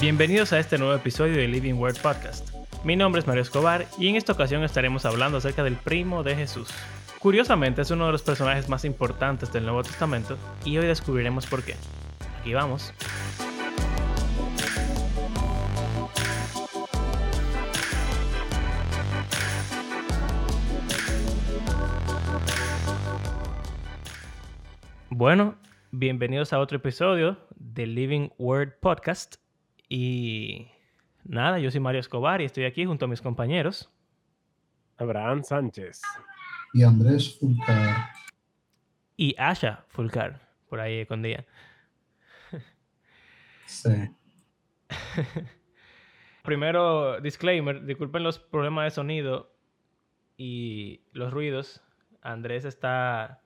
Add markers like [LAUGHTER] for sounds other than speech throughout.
Bienvenidos a este nuevo episodio de Living Word Podcast. Mi nombre es Mario Escobar y en esta ocasión estaremos hablando acerca del primo de Jesús. Curiosamente es uno de los personajes más importantes del Nuevo Testamento y hoy descubriremos por qué. Aquí vamos. Bueno, bienvenidos a otro episodio del Living Word Podcast. Y nada, yo soy Mario Escobar y estoy aquí junto a mis compañeros. Abraham Sánchez. Y Andrés Fulcar. Y Asha Fulcar, por ahí escondida. Sí. [LAUGHS] Primero, disclaimer, disculpen los problemas de sonido y los ruidos. Andrés está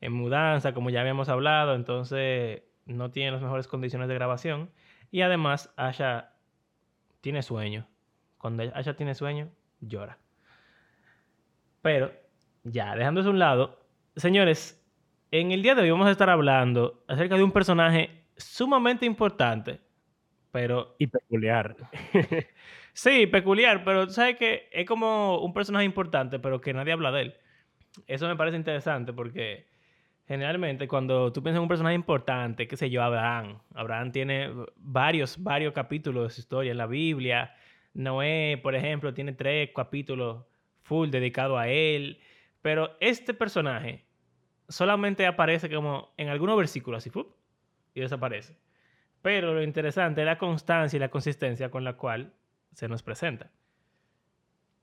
en mudanza, como ya habíamos hablado, entonces no tiene las mejores condiciones de grabación. Y además, Asha tiene sueño. Cuando Asha tiene sueño, llora. Pero, ya, dejándose a un lado, señores, en el día de hoy vamos a estar hablando acerca de un personaje sumamente importante, pero... Y peculiar. [LAUGHS] sí, peculiar, pero sabes que es como un personaje importante, pero que nadie habla de él. Eso me parece interesante porque generalmente cuando tú piensas en un personaje importante, qué sé yo, Abraham. Abraham tiene varios, varios capítulos de su historia en la Biblia. Noé, por ejemplo, tiene tres capítulos full dedicados a él. Pero este personaje solamente aparece como en algunos versículos así, y desaparece. Pero lo interesante es la constancia y la consistencia con la cual se nos presenta.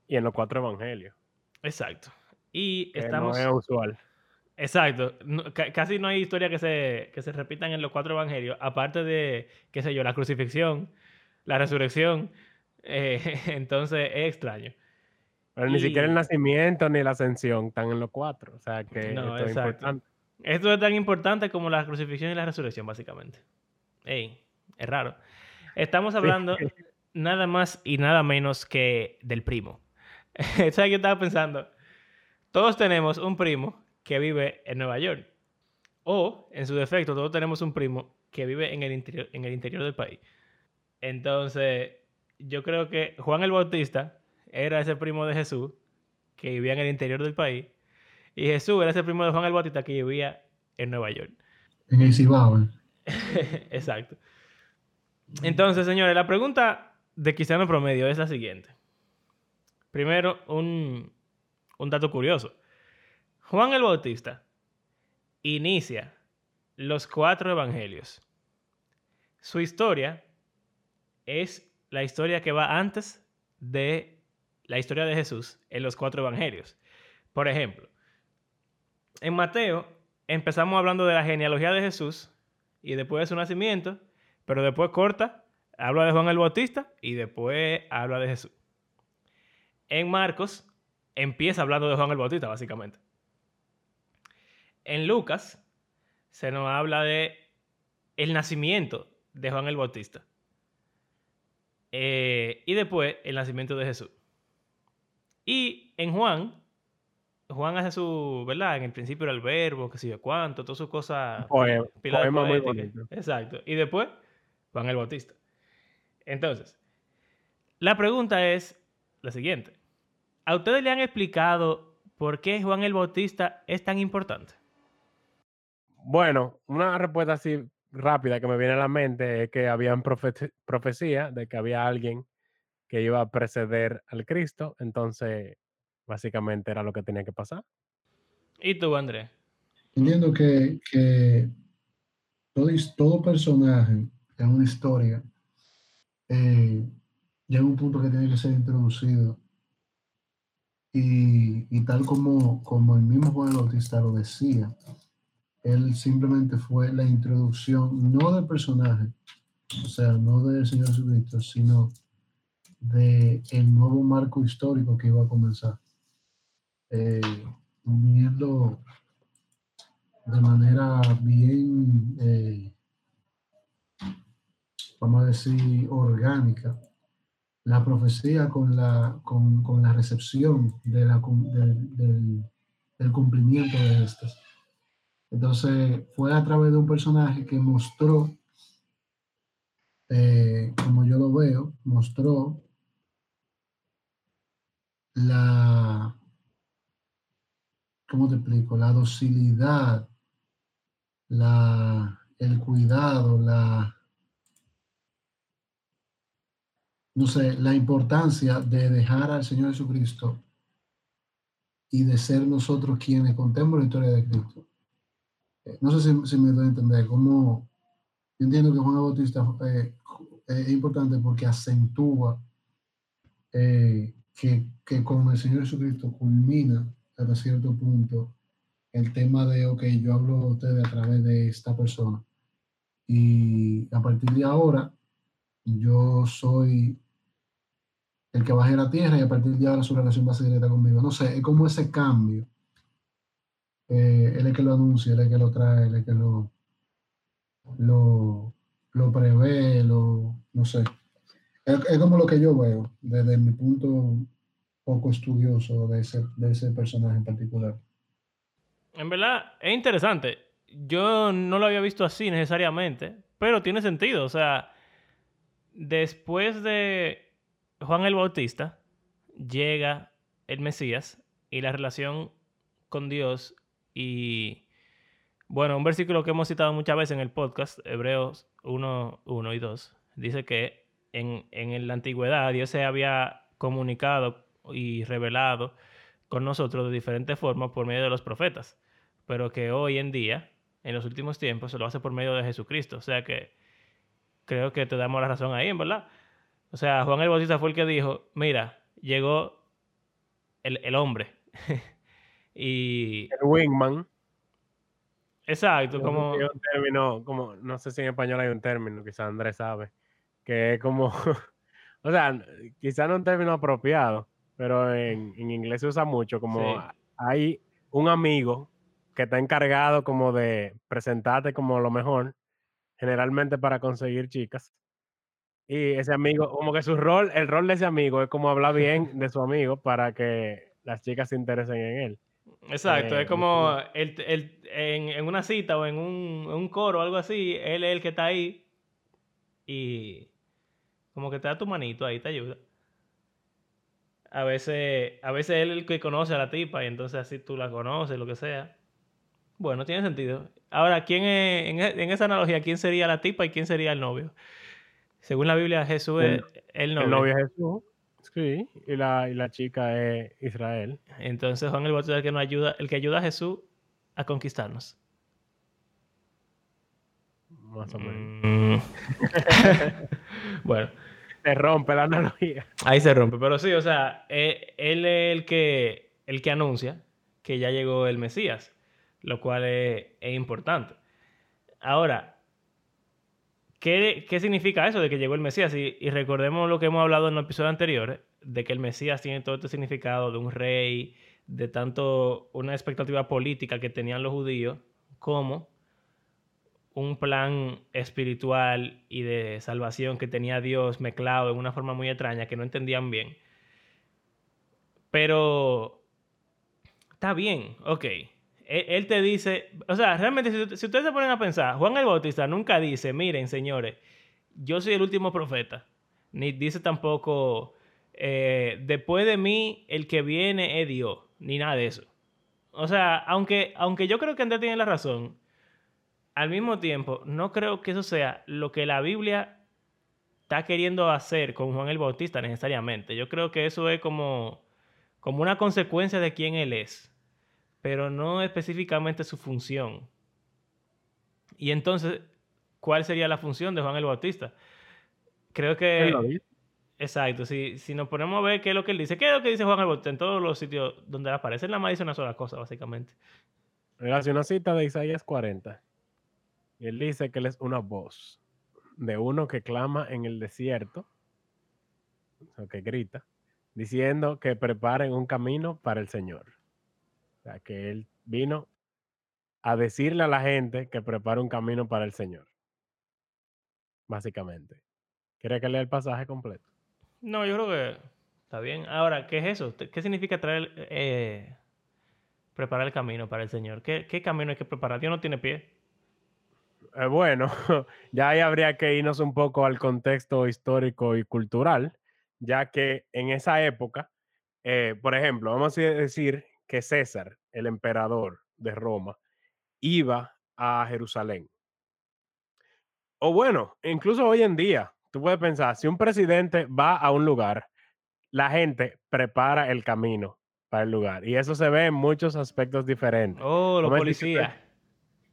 Y en los cuatro evangelios. Exacto. Y estamos... No es usual. Exacto. casi no hay historia que se, que se repitan en los cuatro evangelios, aparte de, qué sé yo, la crucifixión, la resurrección. Eh, [LAUGHS] entonces es extraño. Pero ni siquiera el nacimiento ni la ascensión están en los cuatro. O sea que esto es importante. Esto es tan importante como la crucifixión y la resurrección, básicamente. Ey, es raro. Estamos hablando [LAUGHS] nada más y nada menos que del primo. [LAUGHS] ¿Sabes qué estaba pensando? Todos tenemos un primo que vive en Nueva York. O, en su defecto, todos tenemos un primo que vive en el interior, en el interior del país. Entonces, yo creo que Juan el Bautista era ese primo de Jesús que vivía en el interior del país. Y Jesús era ese primo de Juan el Bautista que vivía en Nueva York. En el Cibao. [LAUGHS] Exacto. Entonces, señores, la pregunta de Cristiano Promedio es la siguiente. Primero, un, un dato curioso. Juan el Bautista inicia los cuatro evangelios. Su historia es la historia que va antes de la historia de Jesús en los cuatro evangelios. Por ejemplo, en Mateo empezamos hablando de la genealogía de Jesús y después de su nacimiento, pero después corta, habla de Juan el Bautista y después habla de Jesús. En Marcos empieza hablando de Juan el Bautista, básicamente. En Lucas se nos habla de el nacimiento de Juan el Bautista. Eh, y después el nacimiento de Jesús. Y en Juan, Juan hace su, ¿verdad? En el principio era el verbo, que sé yo cuánto, todas sus cosas. poema muy bonito. Exacto. Y después, Juan el Bautista. Entonces, la pregunta es la siguiente. ¿A ustedes le han explicado por qué Juan el Bautista es tan importante? Bueno, una respuesta así rápida que me viene a la mente es que había profecía de que había alguien que iba a preceder al Cristo, entonces básicamente era lo que tenía que pasar. ¿Y tú, Andrés? Entiendo que, todo, personaje en una historia eh, llega a un punto que tiene que ser introducido. Y, tal como, como el mismo Juan Bautista lo decía, él simplemente fue la introducción, no del personaje, o sea, no del Señor Jesucristo, sino de el nuevo marco histórico que iba a comenzar. Eh, uniendo de manera bien, eh, vamos a decir, orgánica, la profecía con la, con, con la recepción de la, del, del cumplimiento de estas. Entonces fue a través de un personaje que mostró eh, como yo lo veo, mostró la, ¿cómo te explico? La docilidad, la, el cuidado, la, no sé, la importancia de dejar al Señor Jesucristo y de ser nosotros quienes contemos la historia de Cristo. Eh, no sé si, me doy a entender, como yo entiendo que Juan Bautista eh, es importante porque acentúa eh, que, que, con el Señor Jesucristo culmina hasta cierto punto el tema de, ok, yo hablo a ustedes a través de esta persona. Y a partir de ahora, yo soy el que baje la tierra y a partir de ahora su relación va a ser directa conmigo. No sé, es como ese cambio. Eh, él es que lo anuncia, él es que lo trae, él es que lo, lo, lo prevé, lo, no sé. Es, como lo que yo veo desde mi punto poco estudioso de ese, de ese personaje en particular. En verdad, es interesante. Yo no lo había visto así necesariamente, pero tiene sentido. O sea, después de Juan el Bautista llega el Mesías y la relación con Dios y, bueno, un versículo que hemos citado muchas veces en el podcast, Hebreos 1, 1 y 2, dice que en, en la antigüedad Dios se había comunicado y revelado con nosotros de diferentes formas por medio de los profetas, pero que hoy en día, en los últimos tiempos, se lo hace por medio de Jesucristo. O sea que creo que te damos la razón ahí, verdad. O sea, Juan el Bautista fue el que dijo, mira, llegó el, hombre. [LAUGHS] y... El wingman. Exacto, como... un término, como... No sé si en español hay un término, quizás Andrés sabe, que es como... [LAUGHS] o sea, quizás no un término apropiado, pero en, inglés se usa mucho, como hay un amigo que está encargado como de presentarte como lo mejor, generalmente para conseguir chicas. Y ese amigo, como que su rol, el rol de ese amigo es como hablar bien [LAUGHS] de su amigo para que las chicas se interesen en él. Exacto, es eh, como el, en, una cita o en un, coro o algo así, él es el que está ahí y como que te da tu manito ahí, te ayuda. A veces, a veces él es el que conoce a la tipa y entonces así tú la conoces, lo que sea. Bueno, tiene sentido. Ahora, ¿quién en, en esa analogía, quién sería la tipa y quién sería el novio? Según la Biblia, Jesús es el novio. El novio es Jesús. Sí, y la, y la chica es Israel. Entonces Juan el Bautista es el que nos ayuda, el que ayuda a Jesús a conquistarnos. Más o menos. Mm. [LAUGHS] bueno. Se rompe la analogía. Ahí se rompe, pero sí, o sea, eh, él es el que, el que anuncia que ya llegó el Mesías, lo cual es importante. Ahora, ¿Qué, significa eso de que llegó el Mesías? Y, recordemos lo que hemos hablado en los episodios anteriores, de que el Mesías tiene todo este significado de un rey, de tanto una expectativa política que tenían los judíos, como un plan espiritual y de salvación que tenía Dios mezclado en una forma muy extraña que no entendían bien. Pero está bien, ok él, te dice, o sea, realmente si, ustedes se ponen a pensar, Juan el Bautista nunca dice, miren señores, yo soy el último profeta, ni dice tampoco, eh, después de mí el que viene es Dios, ni nada de eso. O sea, aunque, aunque yo creo que Andrés tiene la razón, al mismo tiempo, no creo que eso sea lo que la Biblia está queriendo hacer con Juan el Bautista necesariamente. Yo creo que eso es como, como una consecuencia de quién él es pero no específicamente su función. Y entonces, ¿cuál sería la función de Juan el Bautista? Creo que... Exacto, si, si nos ponemos a ver qué es lo que él dice, qué es lo que dice Juan el Bautista en todos los sitios donde aparece, en la más dice una sola cosa, básicamente. Hace una cita de Isaías 40. Y él dice que él es una voz de uno que clama en el desierto, o que grita, diciendo que preparen un camino para el Señor. O sea, que él vino a decirle a la gente que prepare un camino para el Señor. Básicamente. ¿Quiere que lea el pasaje completo? No, yo creo que está bien. Ahora, ¿qué es eso? ¿Qué significa traer, eh, preparar el camino para el Señor? ¿Qué, camino hay que preparar? Dios no tiene pie. eh, bueno, [LAUGHS] ya ahí habría que irnos un poco al contexto histórico y cultural, ya que en esa época, eh, por ejemplo, vamos a decir que César, el emperador de Roma, iba a Jerusalén. O bueno, incluso hoy en día, tú puedes pensar, si un presidente va a un lugar, la gente prepara el camino para el lugar. Y eso se ve en muchos aspectos diferentes. Oh, los policías.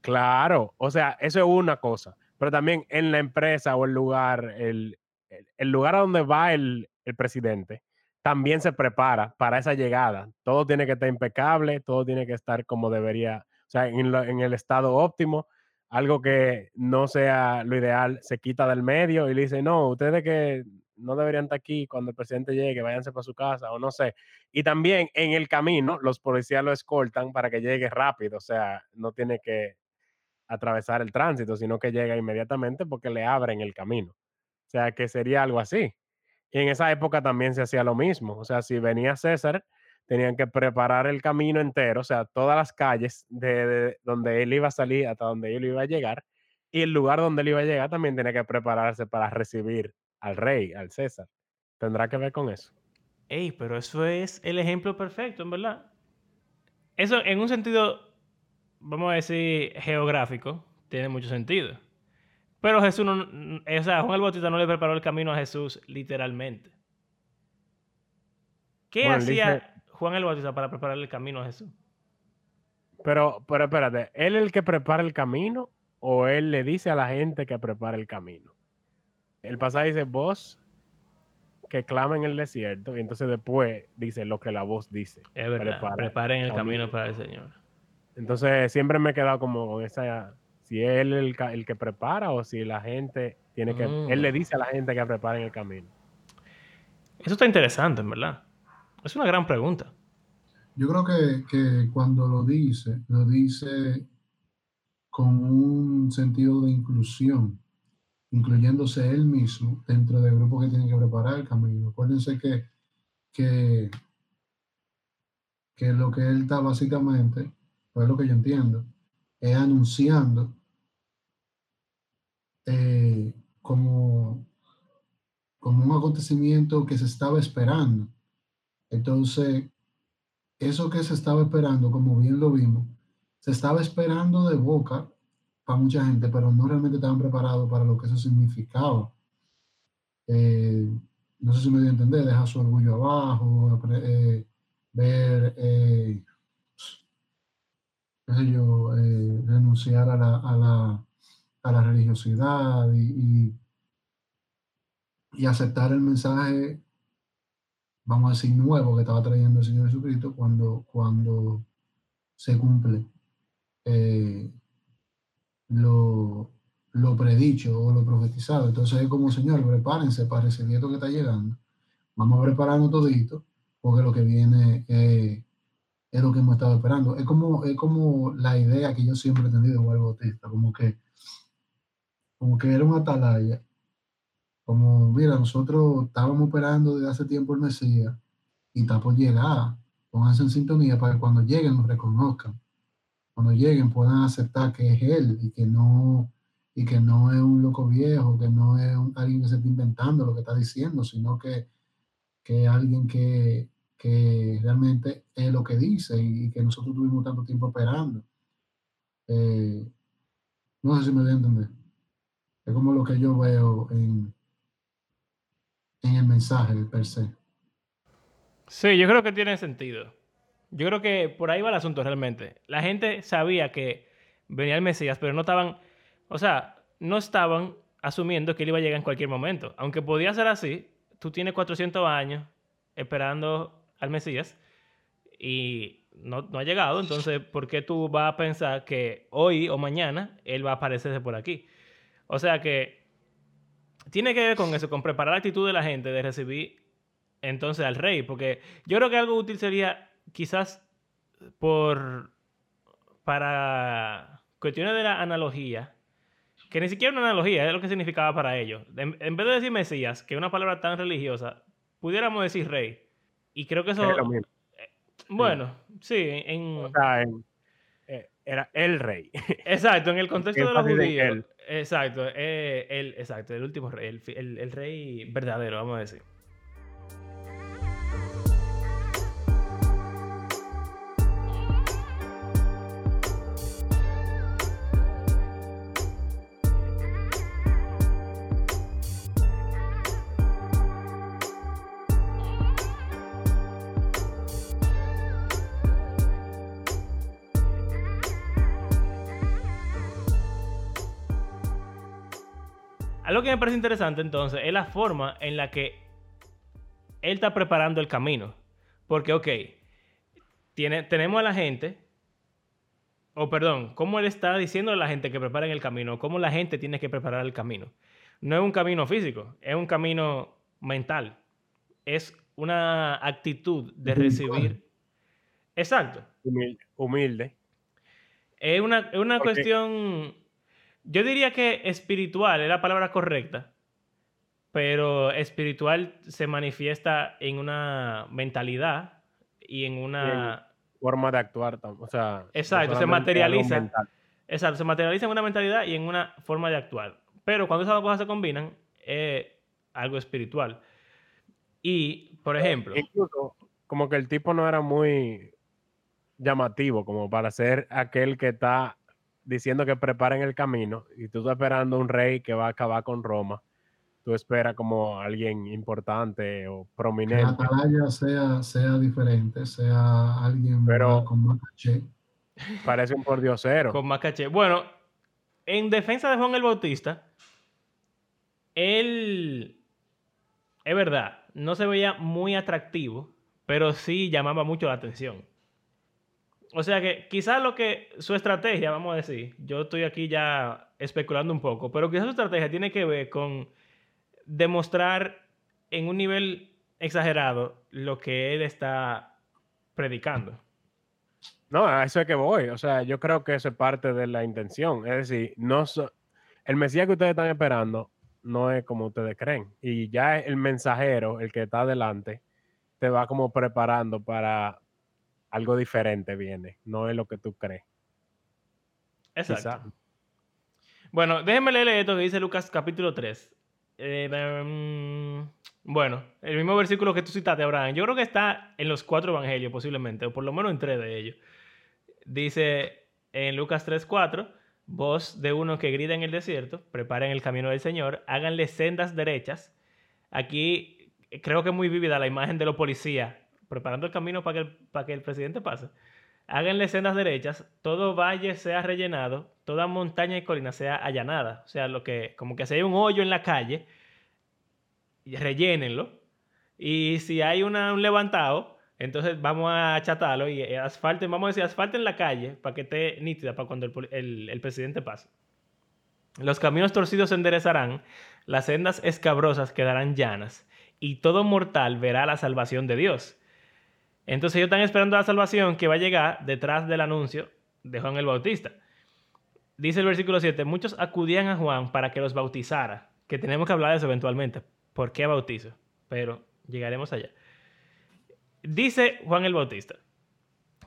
Claro, o sea, eso es una cosa, pero también en la empresa o el lugar, el, el- el lugar a donde va el, el presidente, también se prepara para esa llegada. Todo tiene que estar impecable, todo tiene que estar como debería, o sea, en, el estado óptimo. Algo que no sea lo ideal se quita del medio y le dice, no, ustedes que no deberían estar aquí cuando el presidente llegue, váyanse para su casa o no sé. Y también en el camino, los policías lo escoltan para que llegue rápido, o sea, no tiene que atravesar el tránsito, sino que llega inmediatamente porque le abren el camino. O sea, que sería algo así. Y en esa época también se hacía lo mismo. O sea, si venía César, tenían que preparar el camino entero, o sea, todas las calles de, de donde él iba a salir hasta donde él iba a llegar. Y el lugar donde él iba a llegar también tenía que prepararse para recibir al rey, al César. Tendrá que ver con eso. Ey, pero eso es el ejemplo perfecto, en verdad. Eso, en un sentido, vamos a decir, geográfico, tiene mucho sentido. Pero Jesús no, o sea, Juan el Bautista no le preparó el camino a Jesús literalmente. ¿Qué Bueno, hacía dice- Juan el Bautista para preparar el camino a Jesús? Pero, pero espérate, ¿él es el que prepara el camino o él le dice a la gente que prepara el camino? El pasaje dice voz que clama en el desierto y entonces después dice lo que la voz dice. Es verdad, preparen el camino. camino para el Señor. Entonces siempre me he quedado como con esa, si es él el, que prepara o si la gente tiene que, él le Mm. dice a la gente que preparen el camino. Eso está interesante, en verdad. Es una gran pregunta. Yo creo que, que cuando lo dice, lo dice con un sentido de inclusión, incluyéndose él mismo dentro del grupo que tiene que preparar el camino. Acuérdense que, que, que lo que él está básicamente, pues lo que yo entiendo, es anunciando eh, como, como un acontecimiento que se estaba esperando. Entonces, eso que se estaba esperando, como bien lo vimos, se estaba esperando de boca para mucha gente, pero no realmente estaban preparados para lo que eso significaba. Eh, no sé si me dio a entender, dejar su orgullo abajo, eh, ver, eh, qué sé yo, eh, renunciar a la, a la, a la religiosidad y, y, aceptar el mensaje vamos a decir, nuevo que estaba trayendo el Señor Jesucristo cuando, cuando se cumple eh, lo, lo predicho o lo profetizado. Entonces es como, Señor, prepárense para recibir esto que está llegando. Vamos a prepararnos todito, porque lo que viene eh, es lo que hemos estado esperando. Es como, es como la idea que yo siempre he tenido de Bautista, como que, como que era un atalaya como, mira, nosotros estábamos esperando desde hace tiempo el Mesías y está por llegar. Pónganse en sintonía para que cuando lleguen nos reconozcan. Cuando lleguen puedan aceptar que es Él y que no, y que no es un loco viejo, que no es un- alguien que se está inventando lo que está diciendo, sino que, que es alguien que, que realmente es lo que dice y, que nosotros tuvimos tanto tiempo esperando. Eh, no sé si me voy a entender. Es como lo que yo veo en, en el mensaje per se. Sí, yo creo que tiene sentido. Yo creo que por ahí va el asunto realmente. La gente sabía que venía el Mesías, pero no estaban, o sea, no estaban asumiendo que él iba a llegar en cualquier momento. Aunque podía ser así, tú tienes 400 años esperando al Mesías y no, no ha llegado, entonces, ¿por qué tú vas a pensar que hoy o mañana él va a aparecerse por aquí? O sea que tiene que ver con eso, con preparar la actitud de la gente de recibir entonces al rey, porque yo creo que algo útil sería quizás por para cuestiones de la analogía, que ni siquiera una analogía es lo que significaba para ellos. En, en vez de decir Mesías, que es una palabra tan religiosa, pudiéramos decir rey. Y creo que eso, Es lo mismo. bueno, sí, en, O sea, en- eh, era el rey. [LAUGHS] Exacto, en el contexto de los judíos. Exacto, eh, el, exacto, el último rey, el, el- el rey verdadero, vamos a decir. Que me parece interesante entonces es la forma en la que él está preparando el camino. Porque, ok, tiene, tenemos a la gente, o perdón, cómo él está diciendo a la gente que preparen el camino, cómo la gente tiene que preparar el camino. No es un camino físico, es un camino mental. Es una actitud de recibir. Exacto. Humilde. humilde. Es una, es una Porque- cuestión, yo diría que espiritual es la palabra correcta, pero espiritual se manifiesta en una mentalidad y en una... Forma de actuar. O sea, no Exacto, se materializa. Exacto, se materializa en una mentalidad y en una forma de actuar. Pero cuando esas dos cosas se combinan, es algo espiritual. Y, por ejemplo, Incluso, como que el tipo no era muy llamativo, como para ser aquel que está diciendo que preparen el camino y tú estás esperando un rey que va a acabar con Roma. Tú esperas como alguien importante o Que la prominente. atalaya sea, sea diferente, sea alguien Pero- con más caché. Parece un pordiosero. con más caché. Bueno, en defensa de Juan el Bautista, él, es verdad, no se veía muy atractivo, pero sí llamaba mucho la atención. O sea que quizás lo que su estrategia, vamos a decir, yo estoy aquí ya especulando un poco, pero quizás su estrategia tiene que ver con demostrar en un nivel exagerado lo que él está predicando. No, a eso es que voy. O sea, yo creo que eso es parte de la intención. Es decir, no so- el Mesías que ustedes están esperando no es como ustedes creen. Y ya el mensajero, el que está adelante, te va como preparando para algo diferente viene. No es lo que tú crees. Exacto. Quizá. Bueno, déjenme leer esto que dice Lucas capítulo 3. Eh, mm, bueno, el mismo versículo que tú citaste, Abraham. Yo creo que está en los cuatro evangelios posiblemente, o por lo menos en tres de ellos. Dice en Lucas 3.4, voz de uno que grita en el desierto, preparen el camino del Señor, háganle sendas derechas. Aquí eh, creo que es muy vívida la imagen de los policías preparando el camino para que el, para que el presidente pase. Háganle sendas derechas, todo valle sea rellenado, toda montaña y colina sea allanada. O sea, lo que, como que si hay un hoyo en la calle, rellénenlo. Y si hay un levantado, entonces vamos a achatarlo y asfalten, vamos a decir, asfalten la calle para que esté nítida para cuando el, el- el presidente pase. Los caminos torcidos se enderezarán, las sendas escabrosas quedarán llanas, y todo mortal verá la salvación de Dios. Entonces ellos están esperando la salvación que va a llegar detrás del anuncio de Juan el Bautista. Dice el versículo 7, muchos acudían a Juan para que los bautizara, que tenemos que hablar de eso eventualmente. ¿Por qué bautizo? Pero llegaremos allá. Dice Juan el Bautista,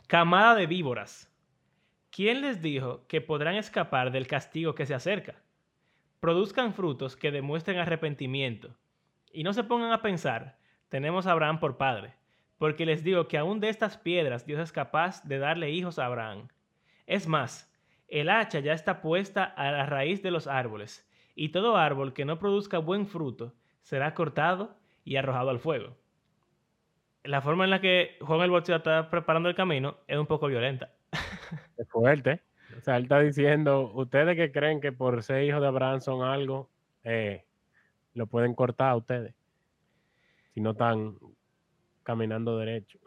camada de víboras, ¿quién les dijo que podrán escapar del castigo que se acerca? Produzcan frutos que demuestren arrepentimiento y no se pongan a pensar, tenemos a Abraham por padre, porque les digo que aún de estas piedras Dios es capaz de darle hijos a Abraham. Es más, el hacha ya está puesta a la raíz de los árboles, y todo árbol que no produzca buen fruto será cortado y arrojado al fuego. La forma en la que Juan el Bautista está preparando el camino es un poco violenta. [LAUGHS] Es fuerte. O sea, él está diciendo, ustedes que creen que por ser hijos de Abraham son algo, eh, lo pueden cortar a ustedes. Si no están caminando derecho.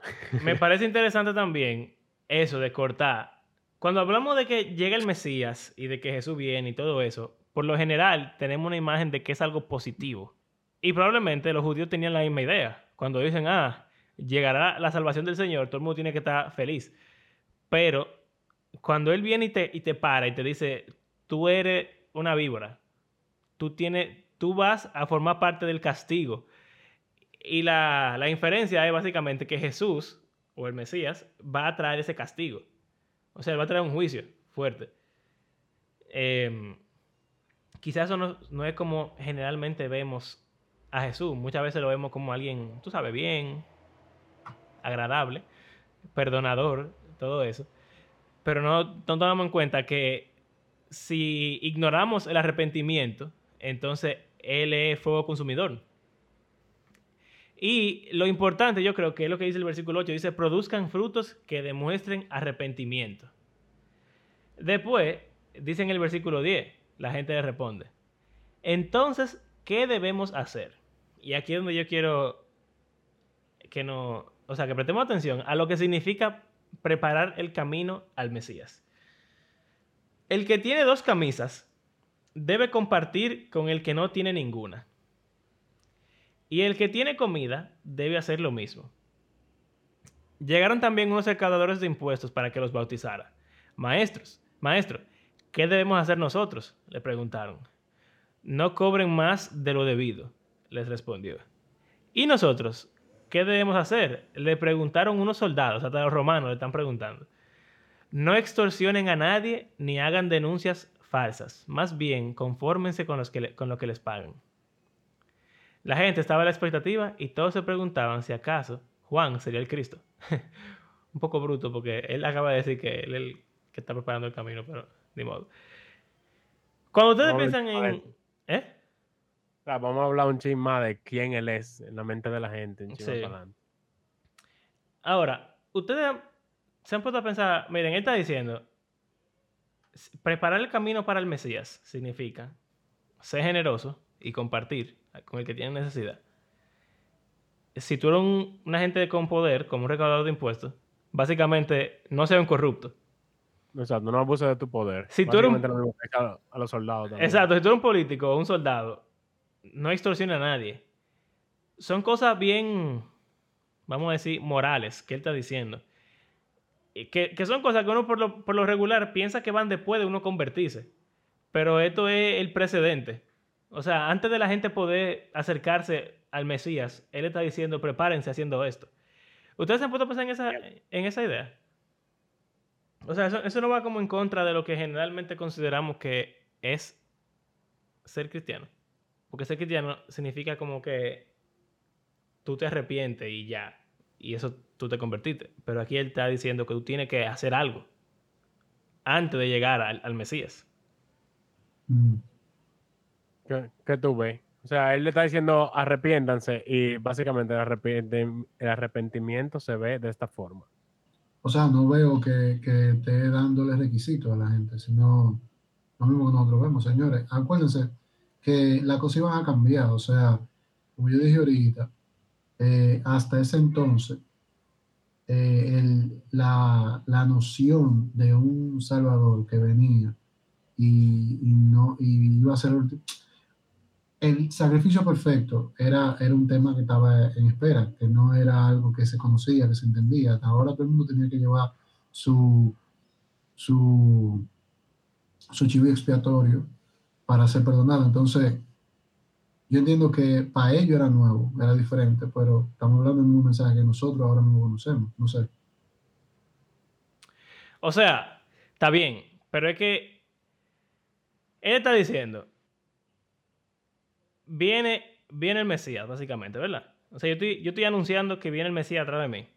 Me [LAUGHS] parece interesante también eso de cortar. Cuando hablamos de que llega el Mesías y de que Jesús viene y todo eso, por lo general tenemos una imagen de que es algo positivo. Y probablemente los judíos tenían la misma idea. Cuando dicen, ah, llegará la salvación del Señor, todo el mundo tiene que estar feliz. Pero cuando Él viene y te, y te para y te dice, tú eres una víbora, tú, tienes, tú vas a formar parte del castigo. Y la, la inferencia es básicamente que Jesús, o el Mesías, va a traer ese castigo. O sea, va a traer un juicio fuerte. Em, quizás eso no, no, es como generalmente vemos a Jesús. Muchas veces lo vemos como alguien, tú sabes, bien, agradable, perdonador, todo eso. Pero no, no tomamos en cuenta que si ignoramos el arrepentimiento, entonces Él es fuego consumidor. Y lo importante, yo creo que es lo que dice el versículo 8, dice, produzcan frutos que demuestren arrepentimiento. Después, dice en el versículo 10, la gente le responde, entonces, ¿qué debemos hacer? Y aquí es donde yo quiero que no, o sea, que prestemos atención a lo que significa preparar el camino al Mesías. El que tiene dos camisas debe compartir con el que no tiene ninguna. Y el que tiene comida debe hacer lo mismo. Llegaron también unos recaudadores de impuestos para que los bautizara. Maestros, maestro, ¿qué debemos hacer nosotros? Le preguntaron. No cobren más de lo debido, les respondió. ¿Y nosotros? ¿Qué debemos hacer? Le preguntaron unos soldados, hasta los romanos le están preguntando. No extorsionen a nadie ni hagan denuncias falsas. Más bien, confórmense con, los que con lo que les pagan. La gente estaba a la expectativa y todos se preguntaban si acaso Juan sería el Cristo. [LAUGHS] Un poco bruto porque él acaba de decir que él es el que está preparando el camino, pero ni modo. Cuando ustedes piensan en... ¿Eh? vamos a hablar un ching más de quién él es en la mente de la gente. Ahora, ustedes se han puesto a pensar, miren, él está diciendo, preparar el camino para el Mesías significa ser generoso y compartir con el que tiene necesidad. Si tú eres un, una gente con poder, como un recaudador de impuestos, básicamente no sea un corrupto. Exacto, no abuses de tu poder. Si tú eres un... a los soldados también. Exacto, si tú eres un político o un soldado, no extorsiona a nadie. Son cosas bien, vamos a decir, morales que él está diciendo. Que, que son cosas que uno por lo, por lo, regular piensa que van después de uno convertirse. Pero esto es el precedente. O sea, antes de la gente poder acercarse al Mesías, él está diciendo, prepárense haciendo esto. ¿Ustedes se han puesto a pensar en esa, en esa idea? O sea, eso, eso no va como en contra de lo que generalmente consideramos que es ser cristiano. Porque ser cristiano significa como que tú te arrepientes y ya. Y eso tú te convertiste. Pero aquí él está diciendo que tú tienes que hacer algo antes de llegar al, Mesías. Mm. ¿Qué, tú ves? O sea, él le está diciendo arrepiéntanse y básicamente el, arrepentimiento se ve de esta forma. O sea, no veo que, que esté dándole requisitos a la gente, sino lo mismo que nosotros vemos, señores. Acuérdense, que las cosas iban a cambiar. O sea, como yo dije ahorita, eh, hasta ese entonces, eh, la, noción de un Salvador que venía y, no y iba a ser el sacrificio perfecto era, era un tema que estaba en espera, que no era algo que se conocía, que se entendía. Hasta ahora todo el mundo tenía que llevar su, su, su chivo expiatorio para ser perdonado. Entonces, yo entiendo que para ellos era nuevo, era diferente, pero estamos hablando de un mensaje que nosotros ahora no conocemos, no sé. O sea, está bien, pero es que él está diciendo, viene, viene el Mesías, básicamente, ¿verdad? O sea, yo estoy, yo estoy anunciando que viene el Mesías atrás de mí.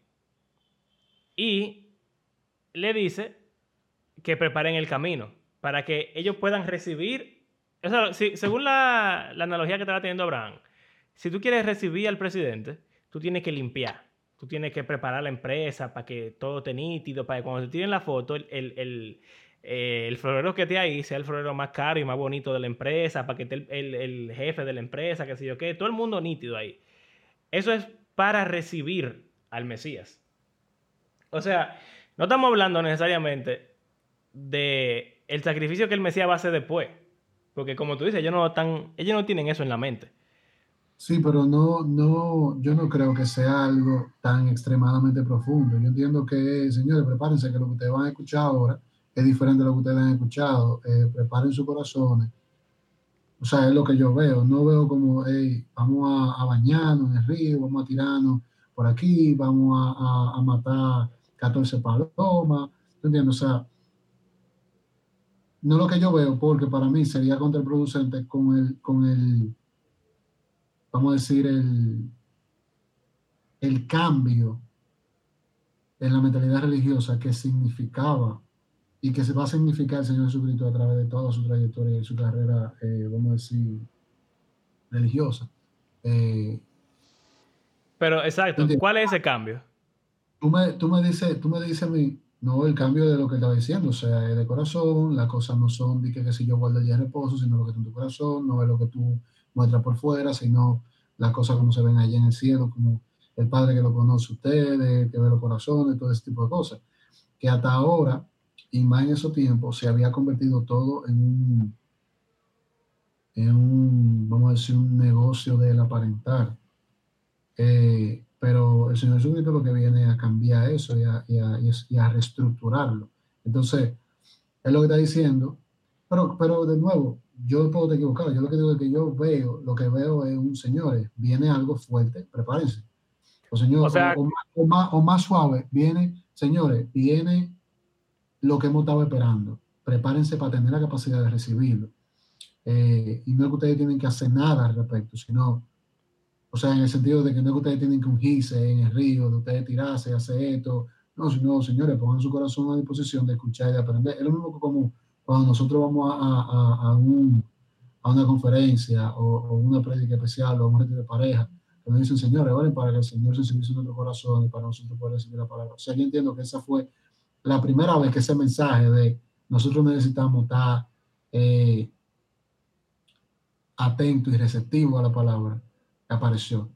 Y le dice que preparen el camino para que ellos puedan recibir según la, analogía que estaba teniendo Abraham, si tú quieres recibir al presidente, tú tienes que limpiar. Tú tienes que preparar la empresa para que todo esté nítido, para que cuando te tiren la foto, el, el, eh, florero que esté ahí sea el florero más caro y más bonito de la empresa, para que esté el, jefe de la empresa, que sé yo qué, todo el mundo nítido ahí. Eso es para recibir al Mesías. O sea, no estamos hablando necesariamente de el sacrificio que el Mesías va a hacer después. Porque como tú dices, ellos no, están, ellos no tienen eso en la mente. Sí, pero no, no, yo no creo que sea algo tan extremadamente profundo. Yo entiendo que, señores, prepárense que lo que ustedes van a escuchar ahora es diferente de lo que ustedes han escuchado. Eh, preparen sus corazones. O sea, es lo que yo veo. No veo como, hey, vamos a, bañarnos en el río, vamos a tirarnos por aquí, vamos a, a, a matar 14 palomas, ¿Entiendes? O sea, no lo que yo veo, porque para mí sería contraproducente con el, con el vamos a decir, el, el cambio en la mentalidad religiosa que significaba y que se va a significar el Señor Jesucristo a través de toda su trayectoria y su carrera, eh, vamos a decir, religiosa. Eh, Pero exacto, ¿cuál es ese cambio? Tú me, tú me dices, tú me dices a mí, no el cambio de lo que estaba diciendo, o sea, de corazón, las cosas no son de que, que si yo guardo el día de reposo, sino lo que está en tu corazón, no es lo que tú muestras por fuera, sino las cosas como se ven allá en el cielo, como el Padre que lo conoce ustedes, que ve los corazones, todo ese tipo de cosas. Que hasta ahora, y más en esos tiempos, se había convertido todo en un, en un vamos a decir, un negocio del aparentar. Eh, pero el Señor Jesucristo lo que viene a cambiar eso y a, y a, reestructurarlo. Entonces, es lo que está diciendo, pero, pero de nuevo, yo puedo estar equivocado, yo lo que digo es que yo veo, lo que veo es un señor, viene algo fuerte, prepárense. O, señor, o, más, o, más, suave, viene, señores, viene lo que hemos estado esperando. Prepárense para tener la capacidad de recibirlo. Eh, y no es que ustedes tienen que hacer nada al respecto, sino o sea, en el sentido de que no es que ustedes tienen que ungirse en el río, de ustedes tirarse, hacer esto. No, sino, señores, pongan su corazón a disposición de escuchar y de aprender. Es lo mismo que como cuando nosotros vamos a, a, a, a una conferencia o, una prédica especial o un retiro de pareja, que nos dicen, señores, vale, para que el Señor se sensibilice nuestro corazón y para nosotros poder recibir la palabra. O sea, yo entiendo que esa fue la primera vez que ese mensaje de nosotros necesitamos estar eh, atentos y receptivos a la palabra apareció.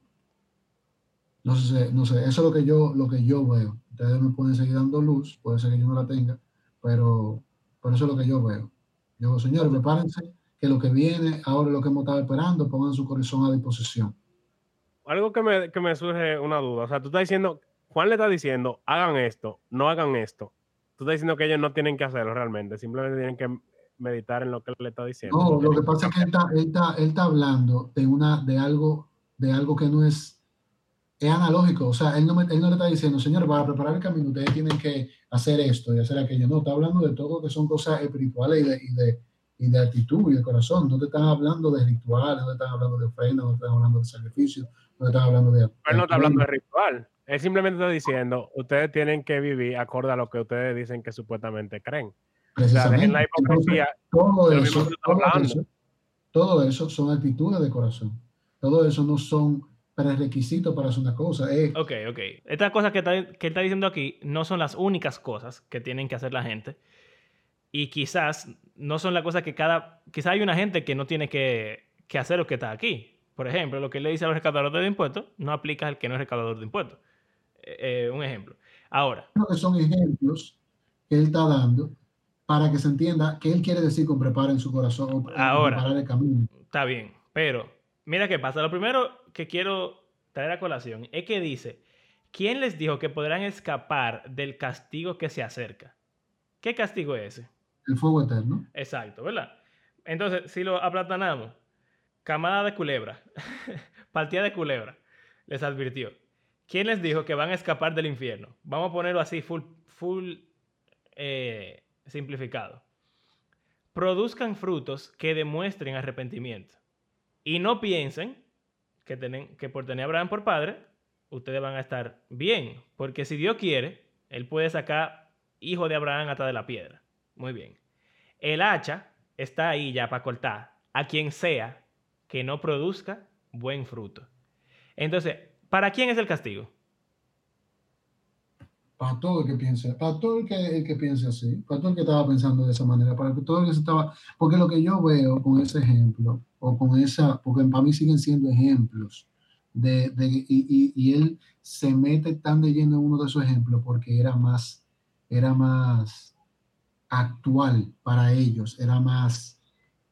No sé, no sé, eso es lo que yo, lo que yo veo. Ustedes me pueden seguir dando luz, puede ser que yo no la tenga, pero, pero eso es lo que yo veo. Yo, señores, prepárense que lo que viene, ahora es lo que hemos estado esperando, pongan su corazón a disposición. Algo que me, que me surge una duda, o sea, tú estás diciendo, Juan le está diciendo, hagan esto, no hagan esto. Tú estás diciendo que ellos no tienen que hacerlo realmente, simplemente tienen que meditar en lo que él le está diciendo. No, lo que pasa es que él está, él está, él está hablando de, una, de algo de algo que no es, es analógico. O sea, él no, él no le está diciendo, señor, para preparar el camino ustedes tienen que hacer esto y hacer aquello. No, está hablando de todo que son cosas espirituales y de, y de, y de actitud y de corazón. No te están hablando de rituales, no te están hablando de ofrenda, no te están hablando de sacrificio, no te están hablando de... Él no está hablando de ritual. Él simplemente está diciendo, ustedes tienen que vivir acorde a lo que ustedes dicen que supuestamente creen. Precisamente. la hipocresía. todo, eso, todo eso son actitudes de corazón. Todo eso no son prerequisitos para hacer una cosa. Eh. Ok, ok. Estas cosas que está, que está diciendo aquí no son las únicas cosas que tienen que hacer la gente. Y quizás no son las cosas que cada... Quizás hay una gente que no tiene que, que hacer lo que está aquí. Por ejemplo, lo que le dice a los recaudadores de impuestos no aplica al que no es recaudador de impuestos. Eh, eh, un ejemplo. Ahora. Creo que son ejemplos que él está dando para que se entienda qué él quiere decir con preparar en su corazón. Ahora. Preparar el camino. Está bien, pero Mira qué pasa. Lo primero que quiero traer a colación es que dice, ¿quién les dijo que podrán escapar del castigo que se acerca? ¿Qué castigo es ese? El fuego eterno. Exacto, ¿verdad? Entonces, si lo aplatanamos, camada de culebra, [LAUGHS] partida de culebra, les advirtió. ¿Quién les dijo que van a escapar del infierno? Vamos a ponerlo así, full, full eh, simplificado. Produzcan frutos que demuestren arrepentimiento. Y no piensen que, que por tener a Abraham por padre, ustedes van a estar bien. Porque si Dios quiere, Él puede sacar hijo de Abraham hasta de la piedra. Muy bien. El hacha está ahí ya para cortar a quien sea que no produzca buen fruto. Entonces, ¿para quién es el castigo? Para todo el que piense, para todo el que, el que piense así, para todo el que estaba pensando de esa manera, para todo el que se estaba, porque lo que yo veo con ese ejemplo o con esa, porque para mí siguen siendo ejemplos, de, y, y, él se mete tan de lleno en uno de esos ejemplos porque era más, era más actual para ellos, era más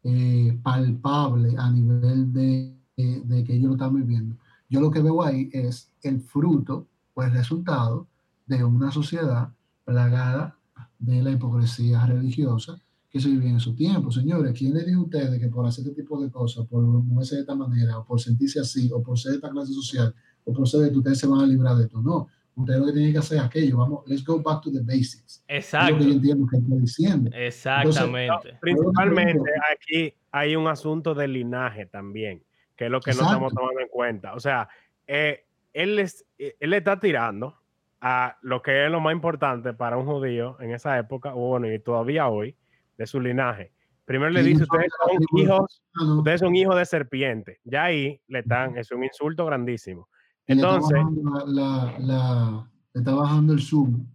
eh, palpable a nivel de, de, que ellos lo están viviendo. Yo lo que veo ahí es el fruto o el resultado de una sociedad plagada de la hipocresía religiosa que se vivía en su tiempo. Señores, ¿quién le dijo ustedes que por hacer este tipo de cosas, por moverse de esta manera, o por sentirse así, o por ser de esta clase social, o por ser de que ustedes se van a librar de esto? No. Usted lo que tiene que hacer es aquello. Vamos, let's go back to the basics. Es lo Exacto. que yo entiendo que está diciendo. Exactamente. Principalmente aquí hay un asunto de linaje también, que es lo que no estamos Exacto. tomando en cuenta. O sea, eh, él, es, eh, él le está tirando a lo que es lo más importante para un judío en esa época, o bueno, y todavía hoy, de su linaje. Primero le dice, no son ustedes son hijos, no, ustedes son hijos de serpiente. Ya ahí le están, es un insulto grandísimo. Y le está Entonces, bajando la, la, la- le está bajando el zoom.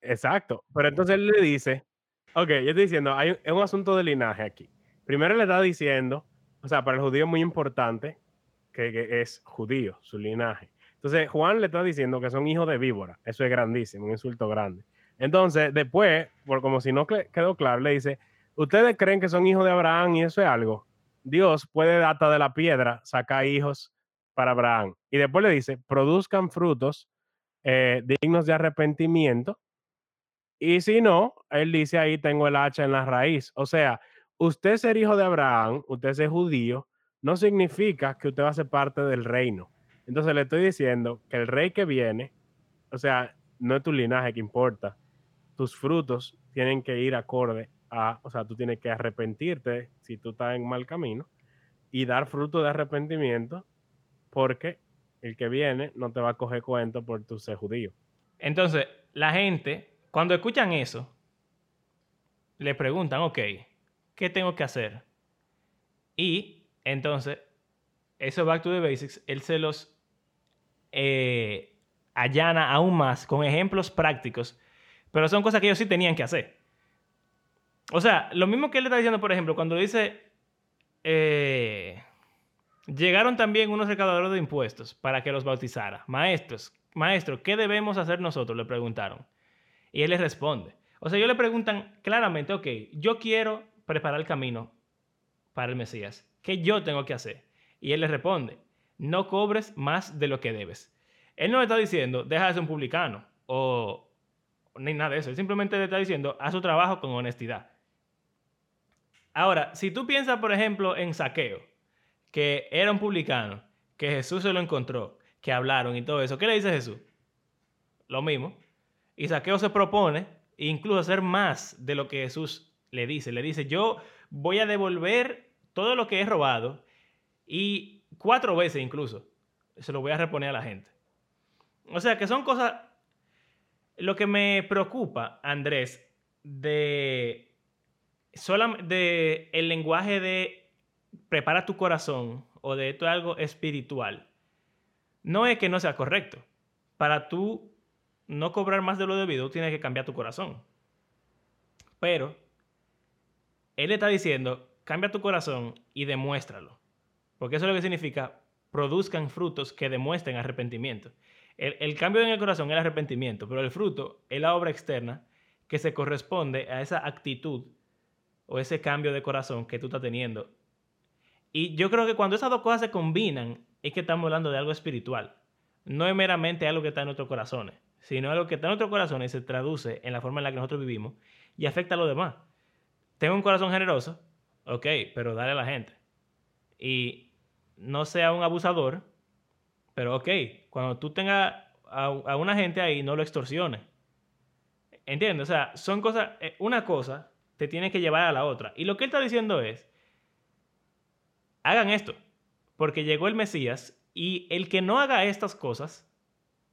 Exacto. Pero entonces él le dice, ok, yo estoy diciendo, hay un, es un asunto de linaje aquí. Primero le está diciendo, o sea, para el judío es muy importante que, que es judío, su linaje. Entonces Juan le está diciendo que son hijos de víbora. Eso es grandísimo, un insulto grande. Entonces, después, por como si no quedó claro, le dice, ¿ustedes creen que son hijos de Abraham y eso es algo? Dios puede hasta de la piedra sacar hijos para Abraham. Y después le dice, produzcan frutos eh, dignos de arrepentimiento. Y si no, él dice ahí tengo el hacha en la raíz. O sea, usted ser hijo de Abraham, usted ser judío, no significa que usted va a ser parte del reino. Entonces le estoy diciendo que el rey que viene, o sea, no es tu linaje que importa. Tus frutos tienen que ir acorde a, o sea, tú tienes que arrepentirte si tú estás en mal camino y dar fruto de arrepentimiento porque el que viene no te va a coger cuento por tu ser judío. Entonces, la gente, cuando escuchan eso, le preguntan, ok, ¿qué tengo que hacer? Y entonces, eso back to the basics, él se los eh, allana aún más con ejemplos prácticos, pero son cosas que ellos sí tenían que hacer. O sea, lo mismo que él está diciendo, por ejemplo, cuando dice, eh, llegaron también unos recaudadores de impuestos para que los bautizara. Maestros, maestro, ¿qué debemos hacer nosotros? Le preguntaron. Y él les responde. O sea, ellos le preguntan claramente, ok, yo quiero preparar el camino para el Mesías. ¿Qué yo tengo que hacer? Y él les responde, no cobres más de lo que debes. Él no le está diciendo, deja de ser un publicano o ni nada de eso. Él simplemente le está diciendo, haz su trabajo con honestidad. Ahora, si tú piensas, por ejemplo, en Saqueo, que era un publicano, que Jesús se lo encontró, que hablaron y todo eso, ¿qué le dice Jesús? Lo mismo. Y Saqueo se propone incluso hacer más de lo que Jesús le dice. Le dice, yo voy a devolver todo lo que he robado y cuatro veces incluso se lo voy a reponer a la gente. O sea que son cosas... Lo que me preocupa, Andrés, de, de el lenguaje de prepara tu corazón o de esto es algo espiritual, no es que no sea correcto. Para tú no cobrar más de lo debido, tienes que cambiar tu corazón. Pero él está diciendo, cambia tu corazón y demuéstralo. Porque eso es lo que significa, produzcan frutos que demuestren arrepentimiento. El, el cambio en el corazón es el arrepentimiento, pero el fruto es la obra externa que se corresponde a esa actitud o ese cambio de corazón que tú estás teniendo. Y yo creo que cuando esas dos cosas se combinan, es que estamos hablando de algo espiritual. No es meramente algo que está en nuestros corazones, sino algo que está en nuestros corazones y se traduce en la forma en la que nosotros vivimos y afecta a los demás. Tengo un corazón generoso, ok, pero dale a la gente. Y no sea un abusador, pero ok, cuando tú tengas a, a una gente ahí, no lo extorsiones. ¿Entiendes? O sea, son cosas, eh, una cosa te tiene que llevar a la otra. Y lo que él está diciendo es, hagan esto, porque llegó el Mesías y el que no haga estas cosas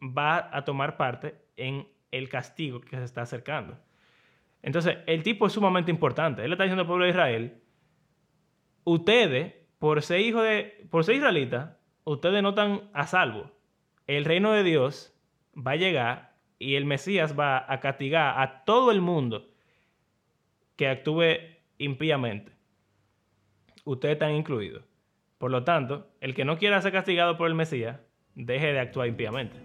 va a tomar parte en el castigo que se está acercando. Entonces, el tipo es sumamente importante. Él está diciendo al pueblo de Israel, ustedes, por ser hijo de, por ser israelitas, ustedes no están a salvo. El reino de Dios va a llegar y el Mesías va a castigar a todo el mundo que actúe impíamente. Ustedes están incluidos. Por lo tanto, el que no quiera ser castigado por el Mesías, deje de actuar impíamente.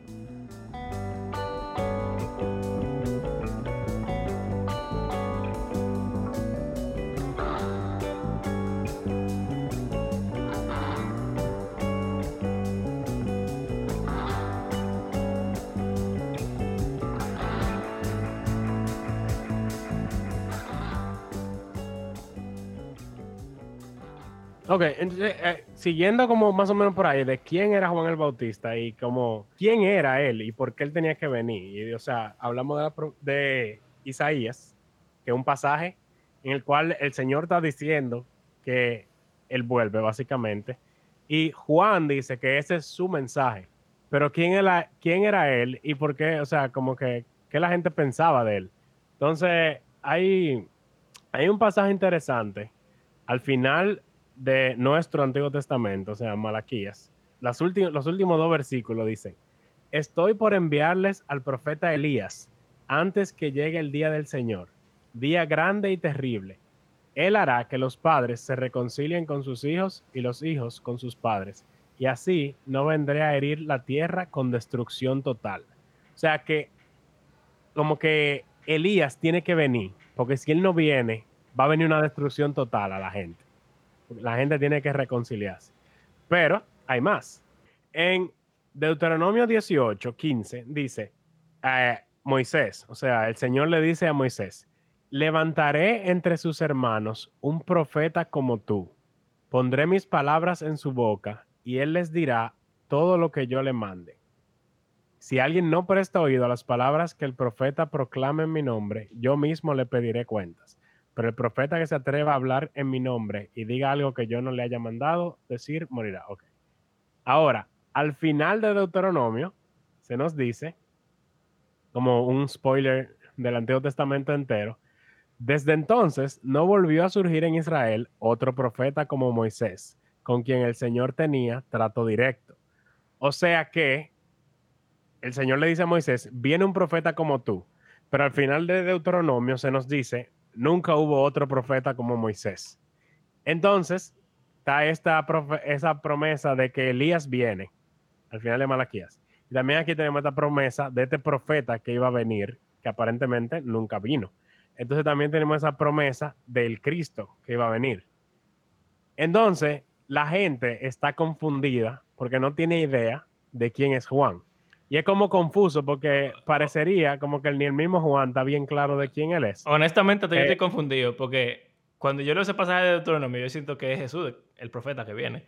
Ok, entonces, eh, siguiendo como más o menos por ahí, de quién era Juan el Bautista y como quién era él y por qué él tenía que venir. Y, o sea, hablamos de, la de Isaías, que es un pasaje en el cual el Señor está diciendo que él vuelve, básicamente. Y Juan dice que ese es su mensaje. Pero quién era, quién era él y por qué, o sea, como que, qué la gente pensaba de él. Entonces, hay, hay un pasaje interesante al final de nuestro Antiguo Testamento, o sea, Malaquías, los últimos dos versículos dicen, estoy por enviarles al profeta Elías antes que llegue el día del Señor, día grande y terrible. Él hará que los padres se reconcilien con sus hijos y los hijos con sus padres, y así no vendré a herir la tierra con destrucción total. O sea que, como que Elías tiene que venir, porque si él no viene, va a venir una destrucción total a la gente. La gente tiene que reconciliarse. Pero hay más. En Deuteronomio 18, 15, dice eh, Moisés, o sea, el Señor le dice a Moisés, levantaré entre sus hermanos un profeta como tú. Pondré mis palabras en su boca y él les dirá todo lo que yo le mande. Si alguien no presta oído a las palabras que el profeta proclame en mi nombre, yo mismo le pediré cuentas. Pero el profeta que se atreva a hablar en mi nombre y diga algo que yo no le haya mandado decir, morirá. Ok. Ahora, al final de Deuteronomio, se nos dice, como un spoiler del Antiguo Testamento entero, desde entonces no volvió a surgir en Israel otro profeta como Moisés, con quien el Señor tenía trato directo. O sea que el Señor le dice a Moisés, viene un profeta como tú, pero al final de Deuteronomio se nos dice, nunca hubo otro profeta como Moisés. Entonces, está esta esa promesa de que Elías viene al final de Malaquías. Y también aquí tenemos esta promesa de este profeta que iba a venir, que aparentemente nunca vino. Entonces también tenemos esa promesa del Cristo que iba a venir. Entonces, la gente está confundida porque no tiene idea de quién es Juan. Y es como confuso porque parecería como que ni el mismo Juan está bien claro de quién él es. Honestamente, yo Eh, estoy confundido porque cuando yo leo ese pasaje de Deuteronomio, yo siento que es Jesús el profeta que viene.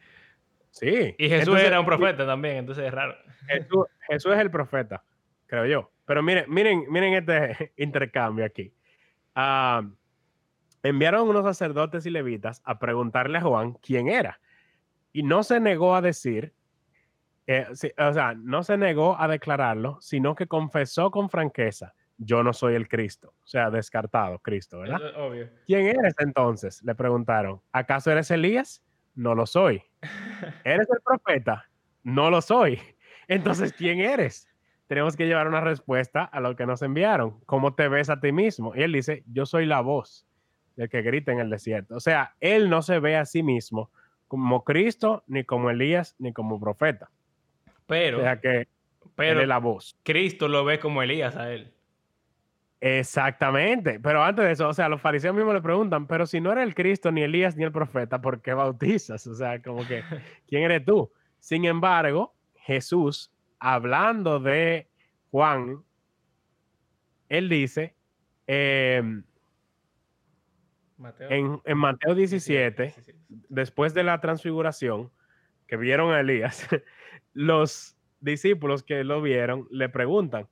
Sí. Y Jesús Entonces, era un profeta también, entonces es raro. Jesús, Jesús es el profeta, creo yo. Pero miren, miren, miren este [LAUGHS] intercambio aquí. Ah, enviaron unos sacerdotes y levitas a preguntarle a Juan quién era. Y no se negó a decir, eh, sí, o sea, no se negó a declararlo, sino que confesó con franqueza, yo no soy el Cristo. O sea, descartado Cristo, ¿verdad? Obvio. ¿Quién eres entonces? Le preguntaron. ¿Acaso eres Elías? No lo soy. [LAUGHS] ¿Eres el profeta? No lo soy. [LAUGHS] Entonces, ¿quién eres? Tenemos que llevar una respuesta a lo que nos enviaron. ¿Cómo te ves a ti mismo? Y él dice, yo soy la voz del que grita en el desierto. O sea, él no se ve a sí mismo como Cristo, ni como Elías, ni como profeta. Pero, O sea que pero la voz. Cristo lo ve como Elías a él. Exactamente, pero antes de eso, o sea, los fariseos mismos le preguntan, pero si no era el Cristo, ni Elías, ni el profeta, ¿por qué bautizas? O sea, como que, [LAUGHS] ¿quién eres tú? Sin embargo, Jesús, hablando de Juan, él dice em, Mateo. en, en Mateo 17, sí, sí, sí. después de la transfiguración, que vieron a Elías, [LAUGHS] los discípulos que lo vieron le preguntan,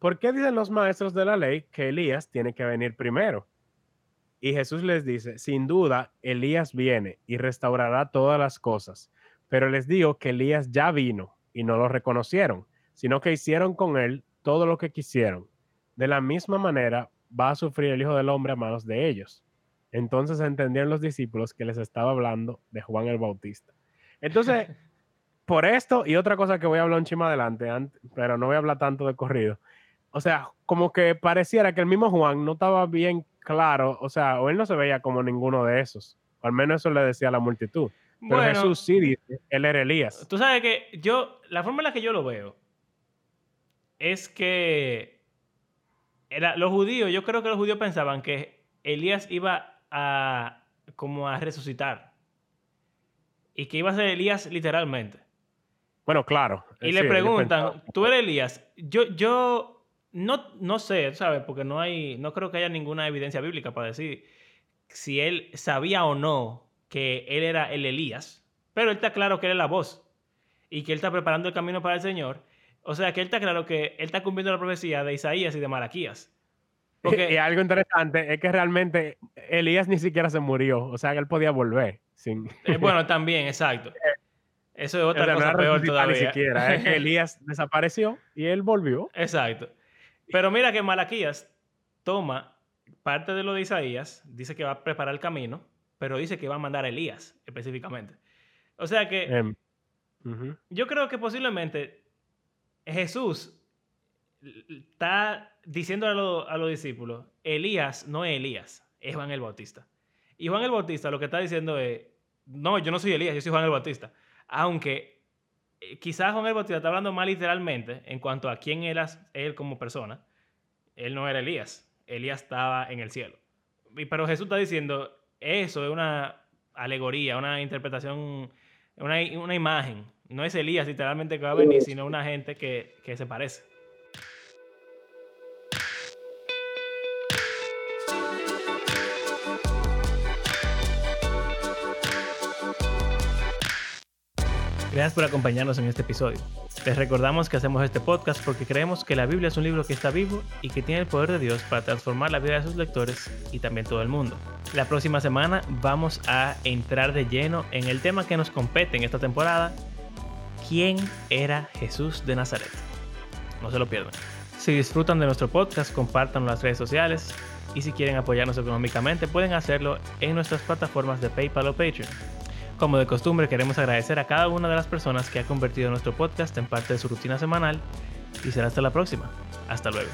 ¿por qué dicen los maestros de la ley que Elías tiene que venir primero? Y Jesús les dice, sin duda, Elías viene y restaurará todas las cosas, pero les digo que Elías ya vino y no lo reconocieron, sino que hicieron con él todo lo que quisieron. De la misma manera va a sufrir el Hijo del Hombre a manos de ellos. Entonces entendieron los discípulos que les estaba hablando de Juan el Bautista. Entonces, [LAUGHS] por esto y otra cosa que voy a hablar un chima adelante, ant- pero no voy a hablar tanto de corrido. O sea, como que pareciera que el mismo Juan no estaba bien claro, o sea, o él no se veía como ninguno de esos, o al menos eso le decía a la multitud. Pero Bueno, Jesús sí dice, él era Elías. tú sabes que yo, la forma en la que yo lo veo es que era, los judíos, yo creo que los judíos pensaban que Elías iba a como a resucitar y que iba a ser Elías literalmente. Bueno, claro. Y eh, le preguntan, ¿tú eres Elías? Yo, yo no, no sé, ¿sabes? Porque no hay, no creo que haya ninguna evidencia bíblica para decir si él sabía o no que él era el Elías, pero él está claro que él es la voz y que él está preparando el camino para el Señor. O sea, que él está claro que él está cumpliendo la profecía de Isaías y de Malaquías. Porque, [LAUGHS] Y algo interesante es que realmente Elías ni siquiera se murió. O sea, que él podía volver. Sin... eh, bueno, también, exacto. [LAUGHS] Eso es otra no cosa era peor todavía. Ni siquiera. Es que [LAUGHS] Elías desapareció y él volvió. Exacto. Pero mira que Malaquías toma parte de lo de Isaías, dice que va a preparar el camino, pero dice que va a mandar a Elías específicamente. O sea que Em, yo creo que posiblemente Jesús está diciendo a, lo- a los discípulos, Elías no es Elías, es Juan el Bautista. Y Juan el Bautista lo que está diciendo es, no, yo no soy Elías, yo soy Juan el Bautista. Aunque eh, quizás Juan el Bautista está hablando más literalmente en cuanto a quién era él como persona. Él no era Elías, Elías estaba en el cielo. Pero Jesús está diciendo, eso es una alegoría, una interpretación, una, una imagen. No es Elías literalmente que va a venir, sino una gente que, que se parece. Gracias por acompañarnos en este episodio. Les recordamos que hacemos este podcast porque creemos que la Biblia es un libro que está vivo y que tiene el poder de Dios para transformar la vida de sus lectores y también todo el mundo. La próxima semana vamos a entrar de lleno en el tema que nos compete en esta temporada. ¿Quién era Jesús de Nazaret? No se lo pierdan. Si disfrutan de nuestro podcast, compártanlo en las redes sociales y si quieren apoyarnos económicamente pueden hacerlo en nuestras plataformas de PayPal o Patreon. Como de costumbre, queremos agradecer a cada una de las personas que ha convertido nuestro podcast en parte de su rutina semanal y será hasta la próxima. Hasta luego.